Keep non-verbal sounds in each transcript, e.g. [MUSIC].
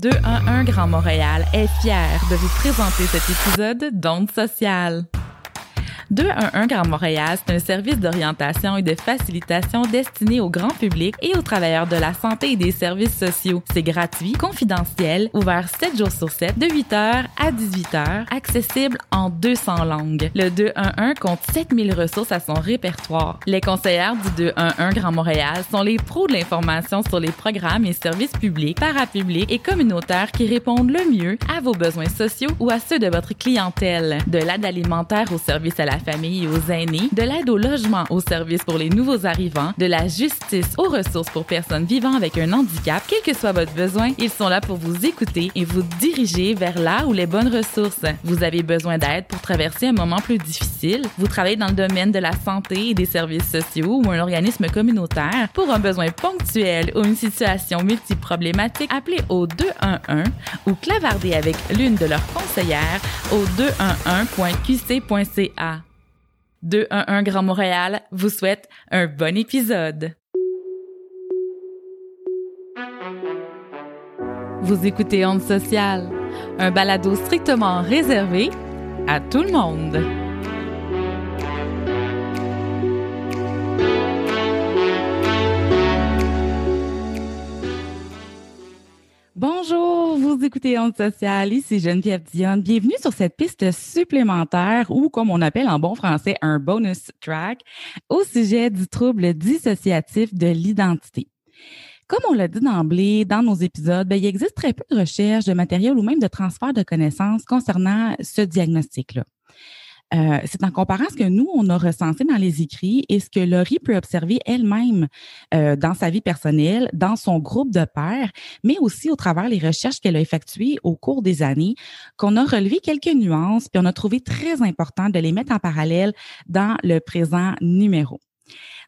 211 Grand Montréal est fier de vous présenter cet épisode d'Onde sociale. 211 Grand Montréal, c'est un service d'orientation et de facilitation destiné au grand public et aux travailleurs de la santé et des services sociaux. C'est gratuit, confidentiel, ouvert 7 jours sur 7, de 8h à 18h, accessible en 200 langues. Le 211 compte 7000 ressources à son répertoire. Les conseillères du 211 Grand Montréal sont les pros de l'information sur les programmes et services publics, parapublics et communautaires qui répondent le mieux à vos besoins sociaux ou à ceux de votre clientèle. De l'aide alimentaire au service à la famille aux aînés, de l'aide au logement aux services pour les nouveaux arrivants, de la justice aux ressources pour personnes vivant avec un handicap, quel que soit votre besoin, ils sont là pour vous écouter et vous diriger vers là où les bonnes ressources. Vous avez besoin d'aide pour traverser un moment plus difficile, vous travaillez dans le domaine de la santé et des services sociaux ou un organisme communautaire pour un besoin ponctuel ou une situation multiproblématique, appelez au 211 ou clavardez avec l'une de leurs conseillères au 211.qc.ca. 211 Grand Montréal vous souhaite un bon épisode. Vous écoutez Onde Sociale, un balado strictement réservé à tout le monde. Écoutez Onde Sociale, ici Geneviève Dionne. Bienvenue sur cette piste supplémentaire ou, comme on appelle en bon français, un bonus track au sujet du trouble dissociatif de l'identité. Comme on l'a dit d'emblée dans nos épisodes, ben, il existe très peu de recherches, de matériel ou même de transfert de connaissances concernant ce diagnostic-là. Euh, c'est en comparant ce que nous, on a recensé dans les écrits et ce que Laurie peut observer elle-même euh, dans sa vie personnelle, dans son groupe de pairs, mais aussi au travers les recherches qu'elle a effectuées au cours des années, qu'on a relevé quelques nuances, puis on a trouvé très important de les mettre en parallèle dans le présent numéro.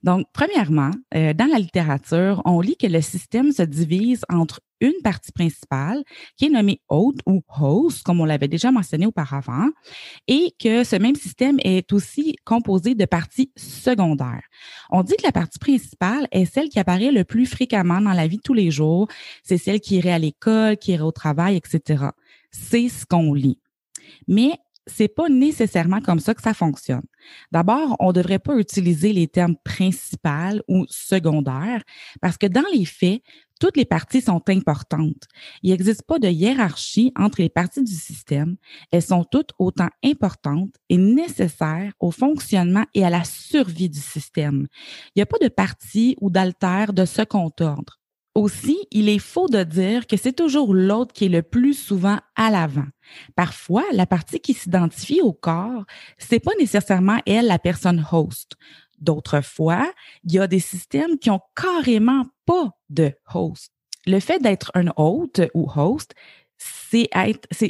Donc, premièrement, euh, dans la littérature, on lit que le système se divise entre une partie principale qui est nommée hôte ou host, comme on l'avait déjà mentionné auparavant, et que ce même système est aussi composé de parties secondaires. On dit que la partie principale est celle qui apparaît le plus fréquemment dans la vie de tous les jours. C'est celle qui irait à l'école, qui irait au travail, etc. C'est ce qu'on lit. Mais c'est pas nécessairement comme ça que ça fonctionne. D'abord, on ne devrait pas utiliser les termes principal ou secondaire parce que dans les faits, toutes les parties sont importantes. Il n'existe pas de hiérarchie entre les parties du système. Elles sont toutes autant importantes et nécessaires au fonctionnement et à la survie du système. Il n'y a pas de partie ou d'alter de second ordre. Aussi, il est faux de dire que c'est toujours l'autre qui est le plus souvent à l'avant. Parfois, la partie qui s'identifie au corps, c'est pas nécessairement elle la personne host. D'autres fois, il y a des systèmes qui ont carrément pas de host. Le fait d'être un hôte ou host, c'est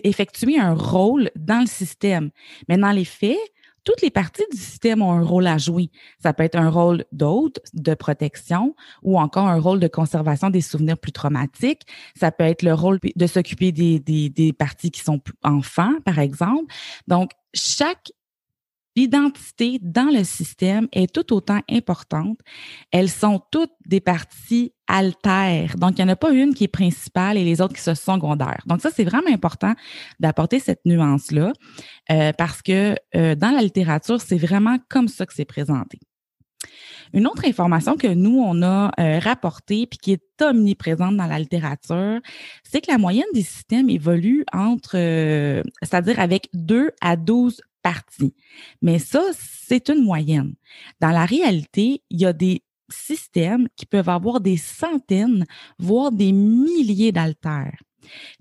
effectuer un rôle dans le système. Mais dans les faits, toutes les parties du système ont un rôle à jouer. Ça peut être un rôle d'hôte, de protection, ou encore un rôle de conservation des souvenirs plus traumatiques. Ça peut être le rôle de s'occuper des, des, des parties qui sont enfants, par exemple. Donc, chaque L'identité dans le système est tout autant importante. Elles sont toutes des parties altères. Donc, il n'y en a pas une qui est principale et les autres qui sont secondaires. Donc, ça, c'est vraiment important d'apporter cette nuance-là euh, parce que euh, dans la littérature, c'est vraiment comme ça que c'est présenté. Une autre information que nous, on a euh, rapportée puis qui est omniprésente dans la littérature, c'est que la moyenne des systèmes évolue entre, euh, c'est-à-dire avec 2 à 12 parties. Mais ça, c'est une moyenne. Dans la réalité, il y a des systèmes qui peuvent avoir des centaines, voire des milliers d'altères.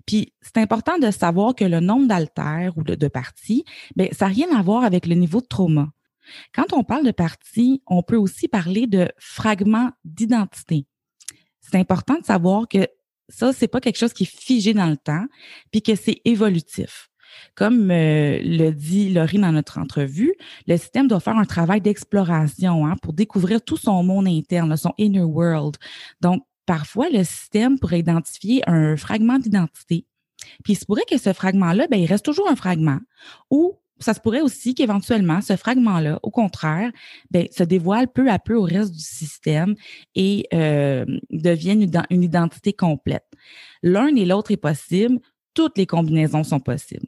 Puis, c'est important de savoir que le nombre d'altères ou de, parties, bien, ça n'a rien à voir avec le niveau de trauma. Quand on parle de partie, on peut aussi parler de fragments d'identité. C'est important de savoir que ça, c'est pas quelque chose qui est figé dans le temps, puis que c'est évolutif. Comme euh, le dit Laurie dans notre entrevue, le système doit faire un travail d'exploration hein, pour découvrir tout son monde interne, son inner world. Donc, parfois, le système pourrait identifier un fragment d'identité. Puis, il se pourrait que ce fragment-là, ben, il reste toujours un fragment. Ou ça se pourrait aussi qu'éventuellement, ce fragment-là, au contraire, ben, se dévoile peu à peu au reste du système et euh, devienne une, identité complète. L'un et l'autre est possible. Toutes les combinaisons sont possibles.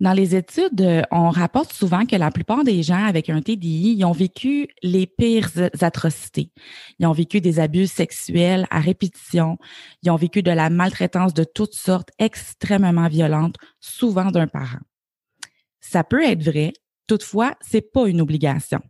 Dans les études, euh, on rapporte souvent que la plupart des gens avec un TDI, ils ont vécu les pires atrocités. Ils ont vécu des abus sexuels à répétition. Ils ont vécu de la maltraitance de toutes sortes extrêmement violentes, souvent d'un parent. Ça peut être vrai, toutefois, c'est pas une obligation.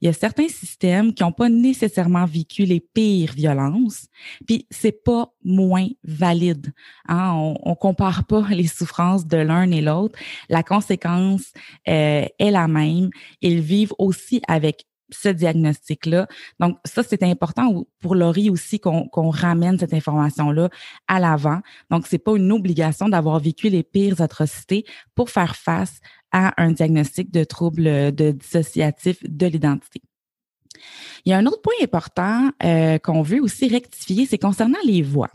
Il y a certains systèmes qui n'ont pas nécessairement vécu les pires violences, puis c'est pas moins valide. Hein? On, on compare pas [LAUGHS] les souffrances de l'un et l'autre. La conséquence euh, est la même. Ils vivent aussi avec ce diagnostic-là. Donc, ça, c'est important pour Laurie aussi qu'on ramène cette information-là à l'avant. Donc, c'est pas une obligation d'avoir vécu les pires atrocités pour faire face à un diagnostic de trouble de dissociatif de l'identité. Il y a un autre point important euh, qu'on veut aussi rectifier, c'est concernant les voix.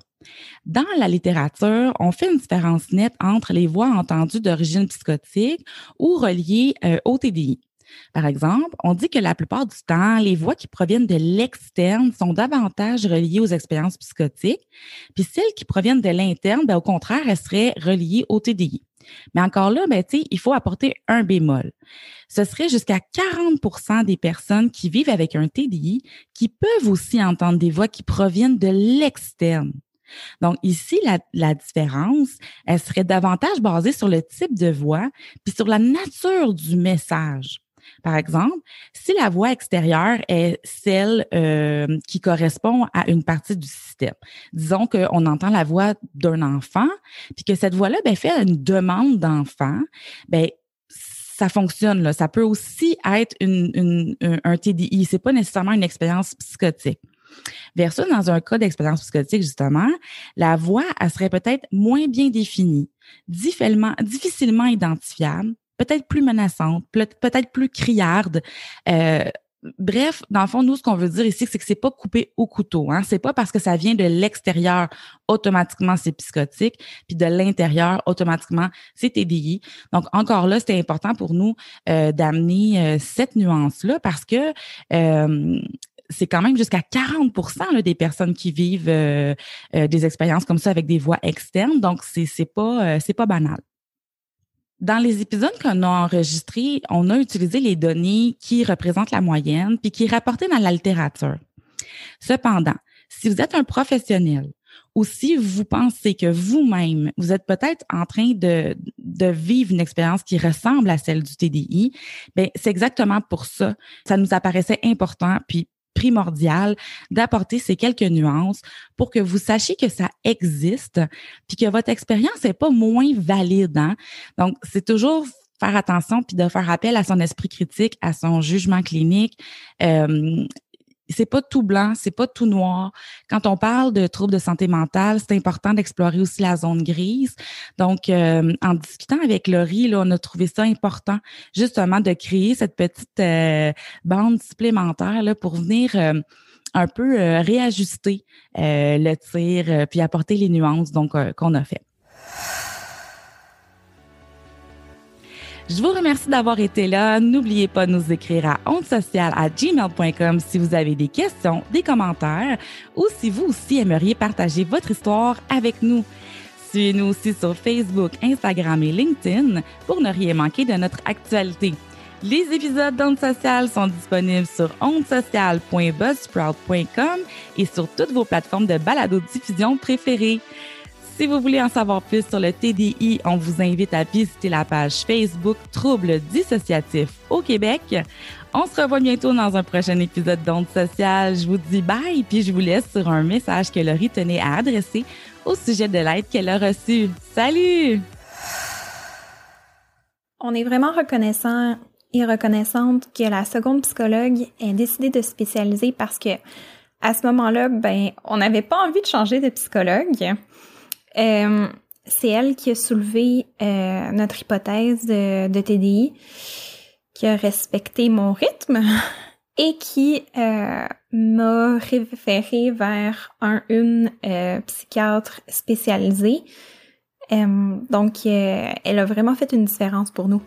Dans la littérature, on fait une différence nette entre les voix entendues d'origine psychotique ou reliées euh, au TDI. Par exemple, on dit que la plupart du temps, les voix qui proviennent de l'externe sont davantage reliées aux expériences psychotiques, puis celles qui proviennent de l'interne, ben, au contraire, elles seraient reliées au TDI. Mais encore là, ben, il faut apporter un bémol. Ce serait jusqu'à 40% des personnes qui vivent avec un TDI qui peuvent aussi entendre des voix qui proviennent de l'externe. Donc ici, la, la, différence, elle serait davantage basée sur le type de voix puis sur la nature du message. Par exemple, si la voix extérieure est celle euh, qui correspond à une partie du système, disons qu'on entend la voix d'un enfant, puis que cette voix-là ben, fait une demande d'enfant, ben ça fonctionne. Ça peut aussi être une, un TDI. C'est pas nécessairement une expérience psychotique. Versus dans un cas d'expérience psychotique, justement, la voix, elle serait peut-être moins bien définie, difficilement identifiable, peut-être plus menaçante, peut-être plus criarde. Euh, bref, dans le fond, nous, ce qu'on veut dire ici, c'est que c'est pas coupé au couteau. Hein? C'est pas parce que ça vient de l'extérieur automatiquement c'est psychotique, puis de l'intérieur automatiquement c'est TDI. Donc encore là, c'était important pour nous euh, d'amener euh, cette nuance là parce que c'est quand même jusqu'à 40% des personnes qui vivent des expériences comme ça avec des voix externes. Donc, c'est pas c'est pas banal. Dans les épisodes qu'on a enregistrés, on a utilisé les données qui représentent la moyenne puis qui est rapportées dans la littérature. Cependant, si vous êtes un professionnel ou si vous pensez que vous-même, vous êtes peut-être en train de, de vivre une expérience qui ressemble à celle du TDI, ben c'est exactement pour ça. Ça nous apparaissait important, puis primordial d'apporter ces quelques nuances pour que vous sachiez que ça existe, puis que votre expérience n'est pas moins valide. Hein? Donc, c'est toujours faire attention puis de faire appel à son esprit critique, à son jugement clinique. Euh, c'est pas tout blanc, c'est pas tout noir. Quand on parle de troubles de santé mentale, c'est important d'explorer aussi la zone grise. Donc, euh, en discutant avec Laurie, là, on a trouvé ça important justement de créer cette petite euh, bande supplémentaire là, pour venir euh, un peu réajuster le tir puis apporter les nuances donc qu'on a fait. Je vous remercie d'avoir été là. N'oubliez pas de nous écrire à gmail.com si vous avez des questions, des commentaires ou si vous aussi aimeriez partager votre histoire avec nous. Suivez-nous aussi sur Facebook, Instagram et LinkedIn pour ne rien manquer de notre actualité. Les épisodes d'Onde Sociale sont disponibles sur ondesocial.buzzsprout.com et sur toutes vos plateformes de balado-diffusion préférées. Si vous voulez en savoir plus sur le TDI, on vous invite à visiter la page Facebook Troubles dissociatifs au Québec. On se revoit bientôt dans un prochain épisode d'Onde sociale. Je vous dis bye, puis je vous laisse sur un message que Laurie tenait à adresser au sujet de l'aide qu'elle a reçue. Salut! On est vraiment reconnaissant et reconnaissante que la seconde psychologue ait décidé de spécialiser parce que à ce moment-là, ben, on n'avait pas envie de changer de psychologue. Euh, c'est elle qui a soulevé euh, notre hypothèse de, TDI, qui a respecté mon rythme [LAUGHS] et qui euh, m'a référé vers un une psychiatre spécialisée. donc, elle a vraiment fait une différence pour nous.